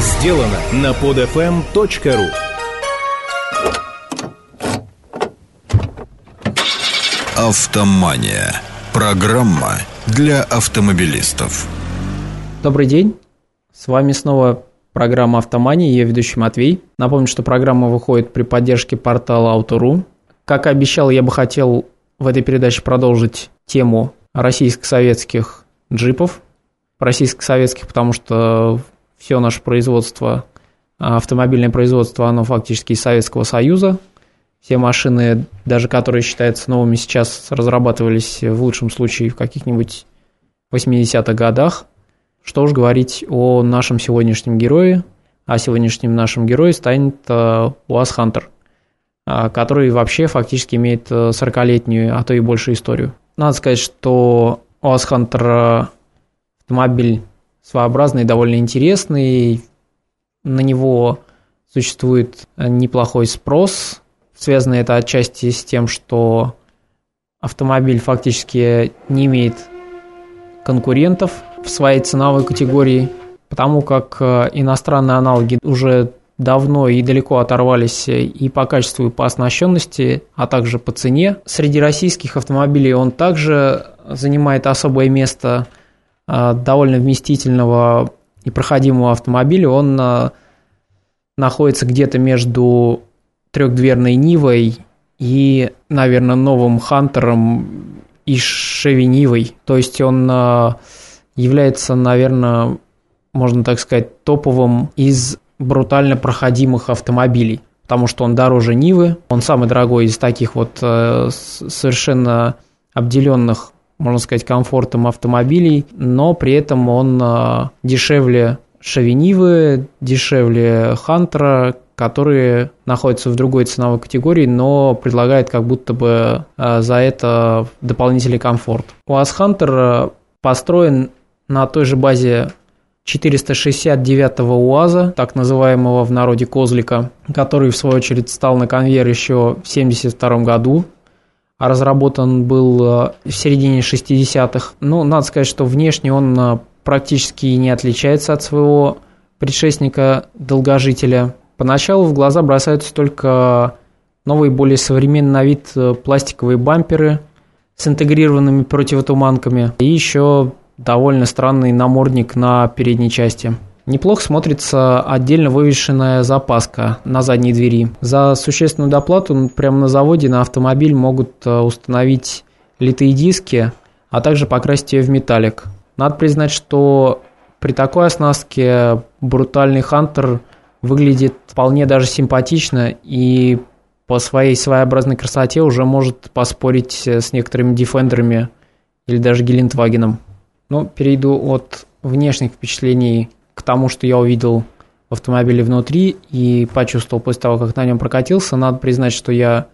сделано на podfm.ru Автомания. Программа для автомобилистов. Добрый день. С вами снова программа «Автомания», ее ведущий Матвей. Напомню, что программа выходит при поддержке портала Auto.ru. Как и обещал, я бы хотел в этой передаче продолжить тему российско-советских джипов. Российско-советских, потому что все наше производство, автомобильное производство, оно фактически из Советского Союза. Все машины, даже которые считаются новыми сейчас, разрабатывались в лучшем случае в каких-нибудь 80-х годах. Что уж говорить о нашем сегодняшнем герое, а сегодняшним нашим героем станет э, УАЗ Хантер, э, который вообще фактически имеет 40-летнюю, э, а то и больше историю. Надо сказать, что УАЗ Хантер автомобиль своеобразный, довольно интересный, на него существует неплохой спрос, связано это отчасти с тем, что автомобиль фактически не имеет конкурентов в своей ценовой категории, потому как э, иностранные аналоги уже давно и далеко оторвались и по качеству, и по оснащенности, а также по цене. Среди российских автомобилей он также занимает особое место довольно вместительного и проходимого автомобиля. Он э, находится где-то между трехдверной Нивой и, наверное, новым Хантером и Шеви Нивой. То есть он а, является, наверное, можно так сказать, топовым из брутально проходимых автомобилей, потому что он дороже Нивы, он самый дорогой из таких вот э, совершенно обделенных, можно сказать, комфортом автомобилей, но при этом он э, дешевле Шевинивы, дешевле Хантера, которые находятся в другой ценовой категории, но предлагает как будто бы э, за это дополнительный комфорт. УАЗ Хантер построен на той же базе 469-го УАЗа, так называемого в народе Козлика, который в свою очередь стал на конвейер еще в 1972 году, а разработан был э, в середине 60-х. Ну, надо сказать, что внешне он э, практически не отличается от своего предшественника-долгожителя – Поначалу в глаза бросаются только новые, более современный на вид э, пластиковые бамперы с интегрированными противотуманками и еще довольно странный намордник на передней части. Неплохо смотрится отдельно вывешенная запаска на задней двери. За существенную доплату прямо на заводе на автомобиль могут э, установить литые диски, а также покрасить ее в металлик. Надо признать, что при такой оснастке брутальный Хантер – выглядит вполне даже симпатично и по своей своеобразной красоте уже может поспорить с некоторыми дефендерами или даже Гелендвагеном. Но перейду от внешних впечатлений к тому, что я увидел в автомобиле внутри и почувствовал после того, как на нем прокатился. Надо признать, что я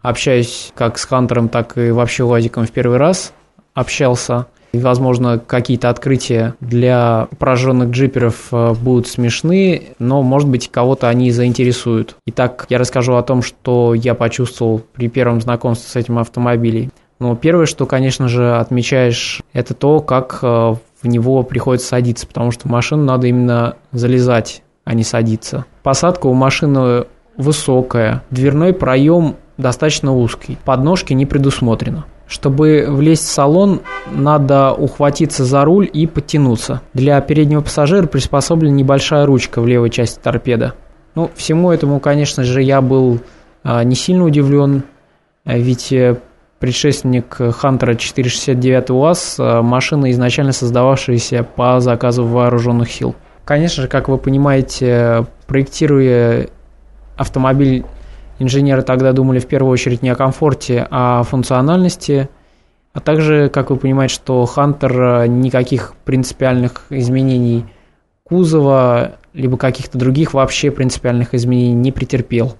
общаюсь как с Хантером, так и вообще УАЗиком в первый раз. Общался и, возможно, какие-то открытия для пораженных джиперов э, будут смешны, но, может быть, кого-то они заинтересуют. Итак, я расскажу о том, что я почувствовал при первом знакомстве с этим автомобилем. Ну, первое, что, конечно же, отмечаешь, это то, как э, в него приходится садиться, потому что в машину надо именно залезать, а не садиться. Посадка у машины высокая, дверной проем достаточно узкий, подножки не предусмотрено. Чтобы влезть в салон, надо ухватиться за руль и подтянуться. Для переднего пассажира приспособлена небольшая ручка в левой части торпеда. Ну, всему этому, конечно же, я был а, не сильно удивлен, ведь э, предшественник Хантера 469 УАЗ а, – машина, изначально создававшаяся по заказу вооруженных сил. Конечно же, как вы понимаете, проектируя автомобиль Инженеры тогда думали в первую очередь не о комфорте, а о функциональности. А также, как вы понимаете, что Хантер никаких принципиальных изменений кузова, либо каких-то других вообще принципиальных изменений не претерпел.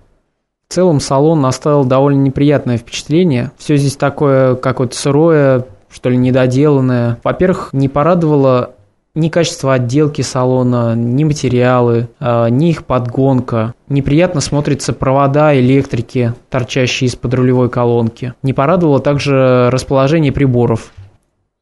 В целом салон оставил довольно неприятное впечатление. Все здесь такое какое-то сырое, что ли, недоделанное. Во-первых, не порадовало ни качество отделки салона, ни материалы, а, ни их подгонка. Неприятно смотрятся провода электрики, торчащие из-под рулевой колонки. Не порадовало также расположение приборов.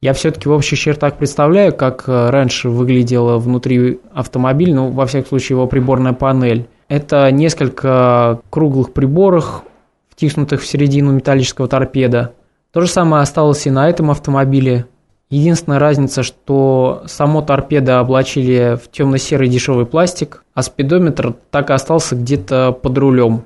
Я все-таки в общих чертах представляю, как э, раньше выглядела внутри автомобиль, ну, во всяком случае, его приборная панель. Это несколько круглых приборов, втиснутых в середину металлического торпеда. То же самое осталось и на этом автомобиле. Единственная разница, что само торпедо облачили в темно-серый дешевый пластик, а спидометр так и остался где-то под рулем.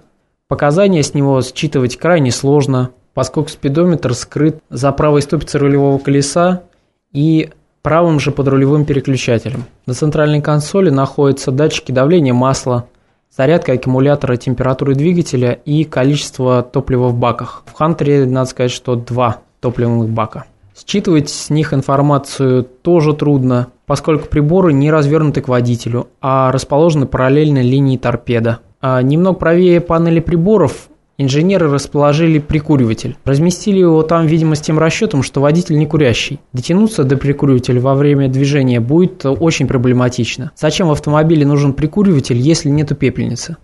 Показания с него считывать крайне сложно, поскольку спидометр скрыт за правой ступицей рулевого колеса и правым же подрулевым переключателем. На центральной консоли находятся датчики давления масла, зарядка аккумулятора температуры двигателя и количество топлива в баках. В Хантере, надо сказать, что два топливных бака. Считывать с них информацию тоже трудно, поскольку приборы не развернуты к водителю, а расположены параллельно линии торпеда. А немного правее панели приборов инженеры расположили прикуриватель. Разместили его там, видимо, с тем расчетом, что водитель не курящий. Дотянуться до прикуривателя во время движения будет очень проблематично. Зачем в автомобиле нужен прикуриватель, если нету пепельницы?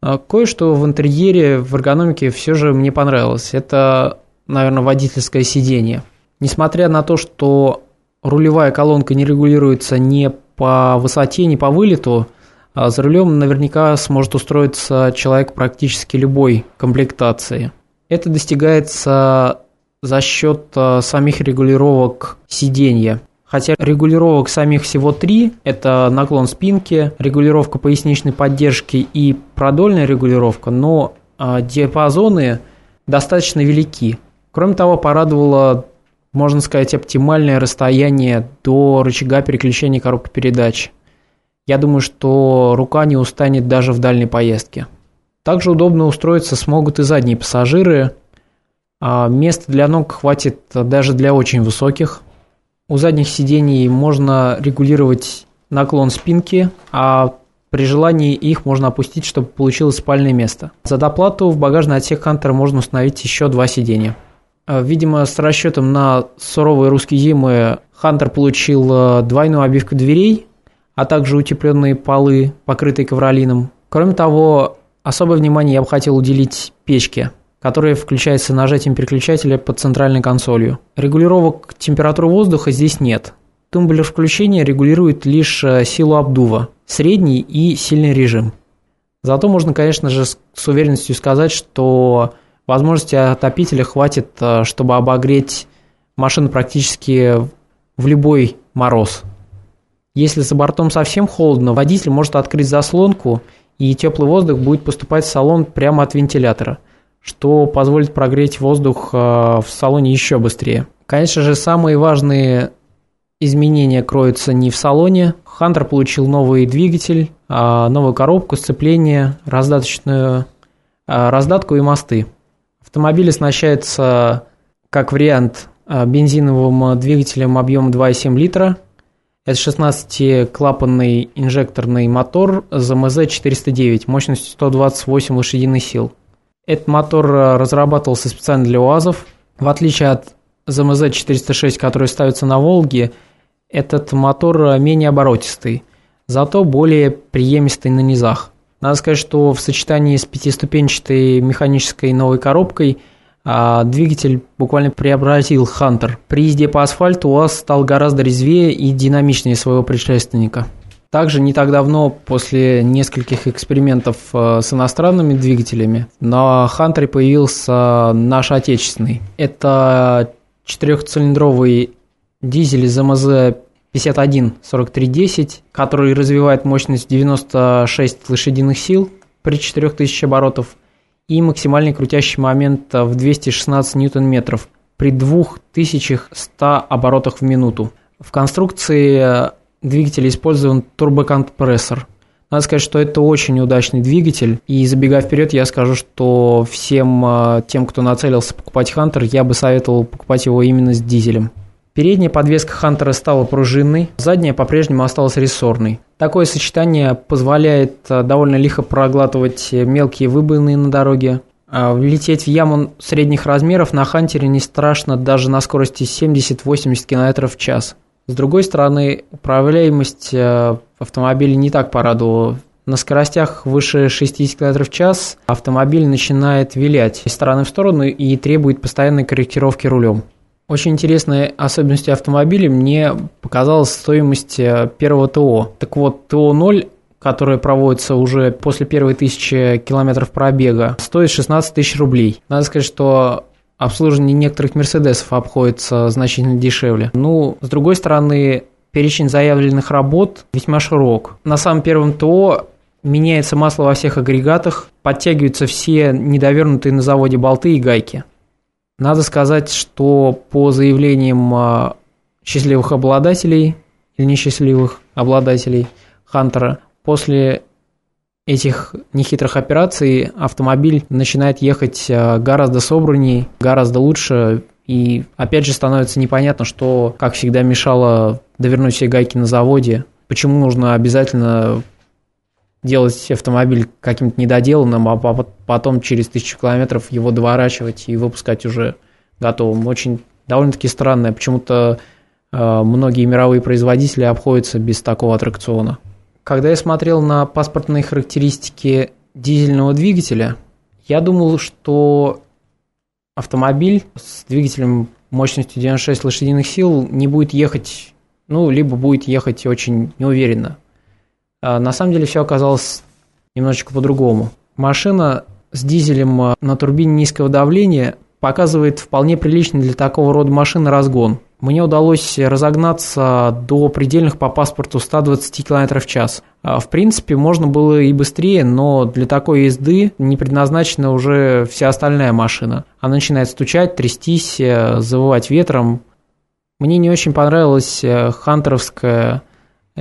А кое-что в интерьере, в эргономике все же мне понравилось. Это, наверное, водительское сиденье. Несмотря на то, что рулевая колонка не регулируется ни по высоте, ни по вылету, а за рулем наверняка сможет устроиться человек практически любой комплектации. Это достигается за счет а, самих регулировок сиденья. Хотя регулировок самих всего три – это наклон спинки, регулировка поясничной поддержки и продольная регулировка, но а, диапазоны достаточно велики. Кроме того, порадовало, можно сказать, оптимальное расстояние до рычага переключения коробки передач – я думаю, что рука не устанет даже в дальней поездке. Также удобно устроиться смогут и задние пассажиры. А места для ног хватит даже для очень высоких. У задних сидений можно регулировать наклон спинки, а при желании их можно опустить, чтобы получилось спальное место. За доплату в багажный отсек Хантера можно установить еще два сидения. А, видимо, с расчетом на суровые русские зимы Хантер получил а, двойную обивку дверей а также утепленные полы, покрытые ковролином. Кроме того, особое внимание я бы хотел уделить печке, которая включается нажатием переключателя под центральной консолью. Регулировок температуры воздуха здесь нет. Тумблер включения регулирует лишь э, силу обдува, средний и сильный режим. Зато можно, конечно же, с уверенностью сказать, что возможности отопителя хватит, э, чтобы обогреть машину практически в любой мороз – если за бортом совсем холодно, водитель может открыть заслонку, и теплый воздух будет поступать в салон прямо от вентилятора, что позволит прогреть воздух э, в салоне еще быстрее. Конечно же, самые важные изменения кроются не в салоне. Хантер получил новый двигатель, а, новую коробку, сцепление, раздаточную, а, раздатку и мосты. Автомобиль оснащается как вариант а, бензиновым двигателем объемом 2,7 литра это 16-клапанный инжекторный мотор ЗМЗ-409 мощностью 128 лошадиных сил. Этот мотор э, разрабатывался специально для УАЗов. В отличие от ЗМЗ-406, который ставится на «Волге», этот мотор э, менее оборотистый, зато более приемистый на низах. Надо сказать, что в сочетании с пятиступенчатой механической новой коробкой – а двигатель буквально преобразил Хантер. При езде по асфальту УАЗ стал гораздо резвее и динамичнее своего предшественника. Также не так давно, после нескольких экспериментов э, с иностранными двигателями, на Хантере появился наш отечественный. Это четырехцилиндровый дизель ЗМЗ 51 4310, который развивает мощность 96 лошадиных сил при 4000 оборотов и максимальный крутящий момент в 216 ньютон-метров при 2100 оборотах в минуту. В конструкции двигателя использован турбокомпрессор. Надо сказать, что это очень удачный двигатель. И забегая вперед, я скажу, что всем э, тем, кто нацелился покупать Хантер, я бы советовал покупать его именно с дизелем. Передняя подвеска Хантера стала пружинной, задняя по-прежнему осталась рессорной. Такое сочетание позволяет э, довольно лихо проглатывать мелкие выбоины на дороге. А влететь в яму средних размеров на Хантере не страшно даже на скорости 70-80 км в час. С другой стороны, управляемость э, автомобиля не так порадовала. На скоростях выше 60 км в час автомобиль начинает вилять из стороны в сторону и требует постоянной корректировки рулем. Очень интересной особенностью автомобиля мне показалась стоимость э, первого ТО. Так вот, ТО-0 которое проводится уже после первой тысячи километров пробега, стоит 16 тысяч рублей. Надо сказать, что обслуживание некоторых Мерседесов обходится значительно дешевле. Ну, с другой стороны, перечень заявленных работ весьма широк. На самом первом ТО меняется масло во всех агрегатах, подтягиваются все недовернутые на заводе болты и гайки. Надо сказать, что по заявлениям а, счастливых обладателей или несчастливых обладателей Хантера, после этих нехитрых операций автомобиль начинает ехать а, гораздо собраннее, гораздо лучше, и опять же становится непонятно, что, как всегда, мешало довернуть все гайки на заводе, почему нужно обязательно делать автомобиль каким-то недоделанным, а потом через тысячу километров его доворачивать и выпускать уже готовым. Очень довольно-таки странное. Почему-то э, многие мировые производители обходятся без такого аттракциона. Когда я смотрел на паспортные характеристики дизельного двигателя, я думал, что автомобиль с двигателем мощностью 96 лошадиных сил не будет ехать, ну, либо будет ехать очень неуверенно. А на самом деле все оказалось немножечко по-другому. Машина с дизелем а, на турбине низкого давления показывает вполне приличный для такого рода машины разгон. Мне удалось разогнаться до предельных по паспорту 120 км в час. А, в принципе, можно было и быстрее, но для такой езды не предназначена уже вся остальная машина. Она начинает стучать, трястись, э, завывать ветром. Мне не очень понравилась э, хантеровская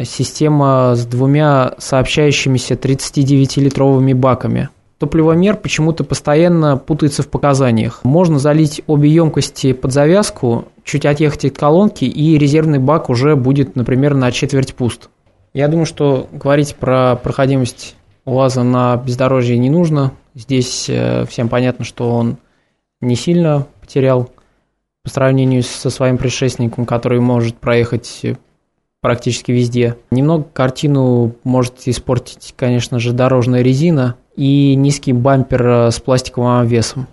система с двумя сообщающимися 39-литровыми баками. Топливомер почему-то постоянно путается в показаниях. Можно залить обе емкости под завязку, чуть отъехать от колонки, и резервный бак уже будет, например, на четверть пуст. Я думаю, что говорить про проходимость УАЗа на бездорожье не нужно. Здесь э, всем понятно, что он не сильно потерял по сравнению со своим предшественником, который может проехать практически везде. Немного картину может испортить, конечно же, дорожная резина и низкий бампер э, с пластиковым обвесом.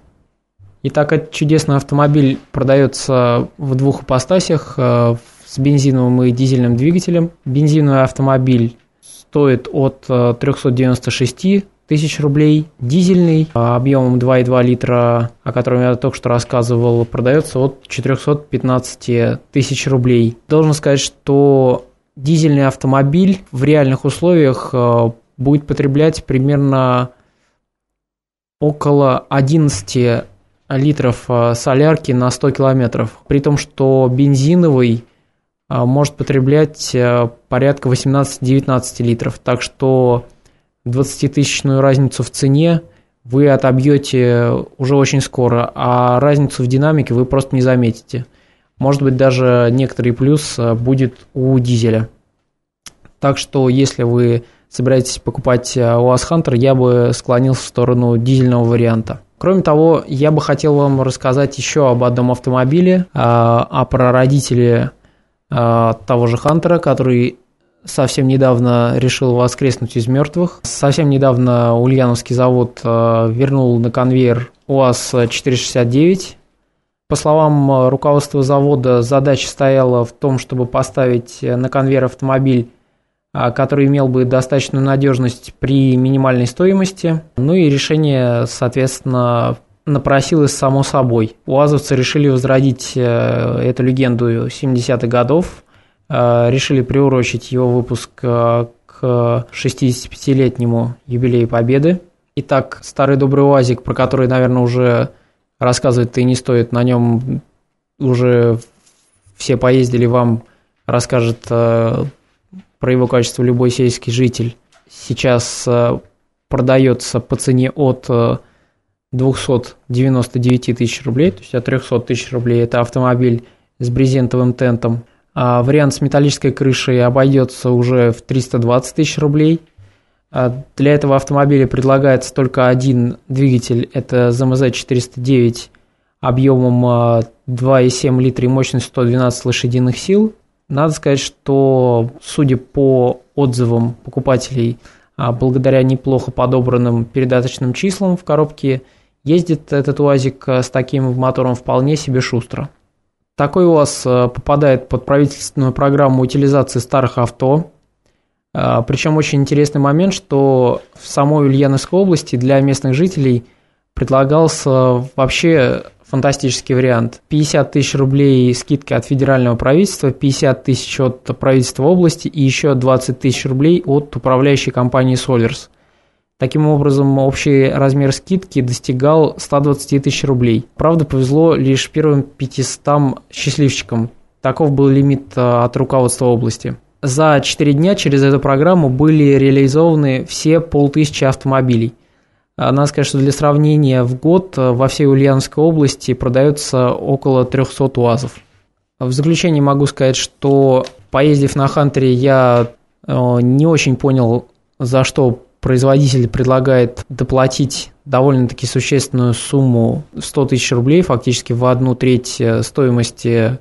Итак, этот чудесный автомобиль продается в двух ипостасях э, с бензиновым и дизельным двигателем. Бензиновый автомобиль стоит от 396 э, тысяч рублей. Дизельный объемом 2,2 литра, о котором я только что рассказывал, продается от 415 тысяч рублей. Должен сказать, что дизельный автомобиль в реальных условиях э, будет потреблять примерно около 11 литров э, солярки на 100 километров, при том, что бензиновый может потреблять порядка 18-19 литров. Так что 20-тысячную разницу в цене вы отобьете уже очень скоро, а разницу в динамике вы просто не заметите. Может быть, даже некоторый плюс э, будет у дизеля. Так что, если вы собираетесь покупать УАЗ э, Hunter, я бы склонился в сторону дизельного варианта. Кроме того, я бы хотел вам рассказать еще об одном автомобиле, а, о прародителе того же Хантера, который совсем недавно решил воскреснуть из мертвых. Совсем недавно Ульяновский завод э, вернул на конвейер УАЗ-469. По словам э, руководства завода, задача стояла в том, чтобы поставить на конвейер автомобиль, э, который имел бы достаточную надежность при минимальной стоимости. Ну и решение, соответственно, напросилось само собой. УАЗовцы решили возродить эту легенду 70-х годов – Э, решили приурочить его выпуск э, к 65-летнему юбилею Победы. Итак, старый добрый УАЗик, про который, наверное, уже рассказывать-то и не стоит, на нем уже все поездили, вам расскажет э, про его качество любой сельский житель. Сейчас продается по цене от 299 тысяч рублей, то есть от 300 тысяч рублей. Это автомобиль с брезентовым тентом. А вариант с металлической крышей обойдется уже в 320 тысяч рублей. А для этого автомобиля предлагается только один двигатель, это ZMZ-409 объемом 2,7 а, литра и мощностью 112 лошадиных сил. Надо сказать, что, судя по отзывам покупателей, благодаря неплохо подобранным передаточным числам в коробке, ездит этот УАЗик с таким мотором вполне себе шустро. Такой УАЗ попадает под правительственную программу утилизации старых авто. Причем очень интересный момент, что в самой Ульяновской области для местных жителей предлагался вообще фантастический вариант. 50 тысяч рублей скидки от федерального правительства, 50 тысяч от правительства области и еще 20 тысяч рублей от управляющей компании Solers. Таким образом, общий размер скидки достигал 120 тысяч рублей. Правда, повезло лишь первым 500 счастливчикам. Таков был лимит э, от руководства области. За 4 дня через эту программу были реализованы все полтысячи автомобилей. А, надо сказать, что для сравнения, в год э, во всей Ульяновской области продается около 300 УАЗов. В заключение могу сказать, что поездив на Хантере, я не очень понял, за что производитель предлагает доплатить довольно-таки существенную сумму 100 тысяч рублей, фактически в одну треть э, стоимости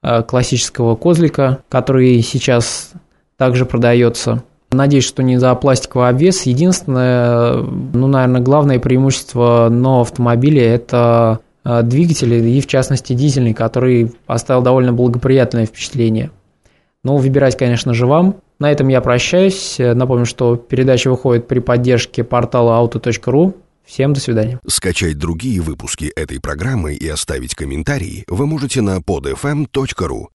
классического козлика, который сейчас также продается. Надеюсь, что не за пластиковый обвес. Единственное, ну, наверное, главное преимущество нового автомобиля – это э, двигатель, и в частности дизельный, который оставил довольно благоприятное впечатление. Но выбирать, конечно же, вам. На этом я прощаюсь. Напомню, что передача выходит при поддержке портала auto.ru. Всем до свидания. Скачать другие выпуски этой программы и оставить комментарии вы можете на podfm.ru.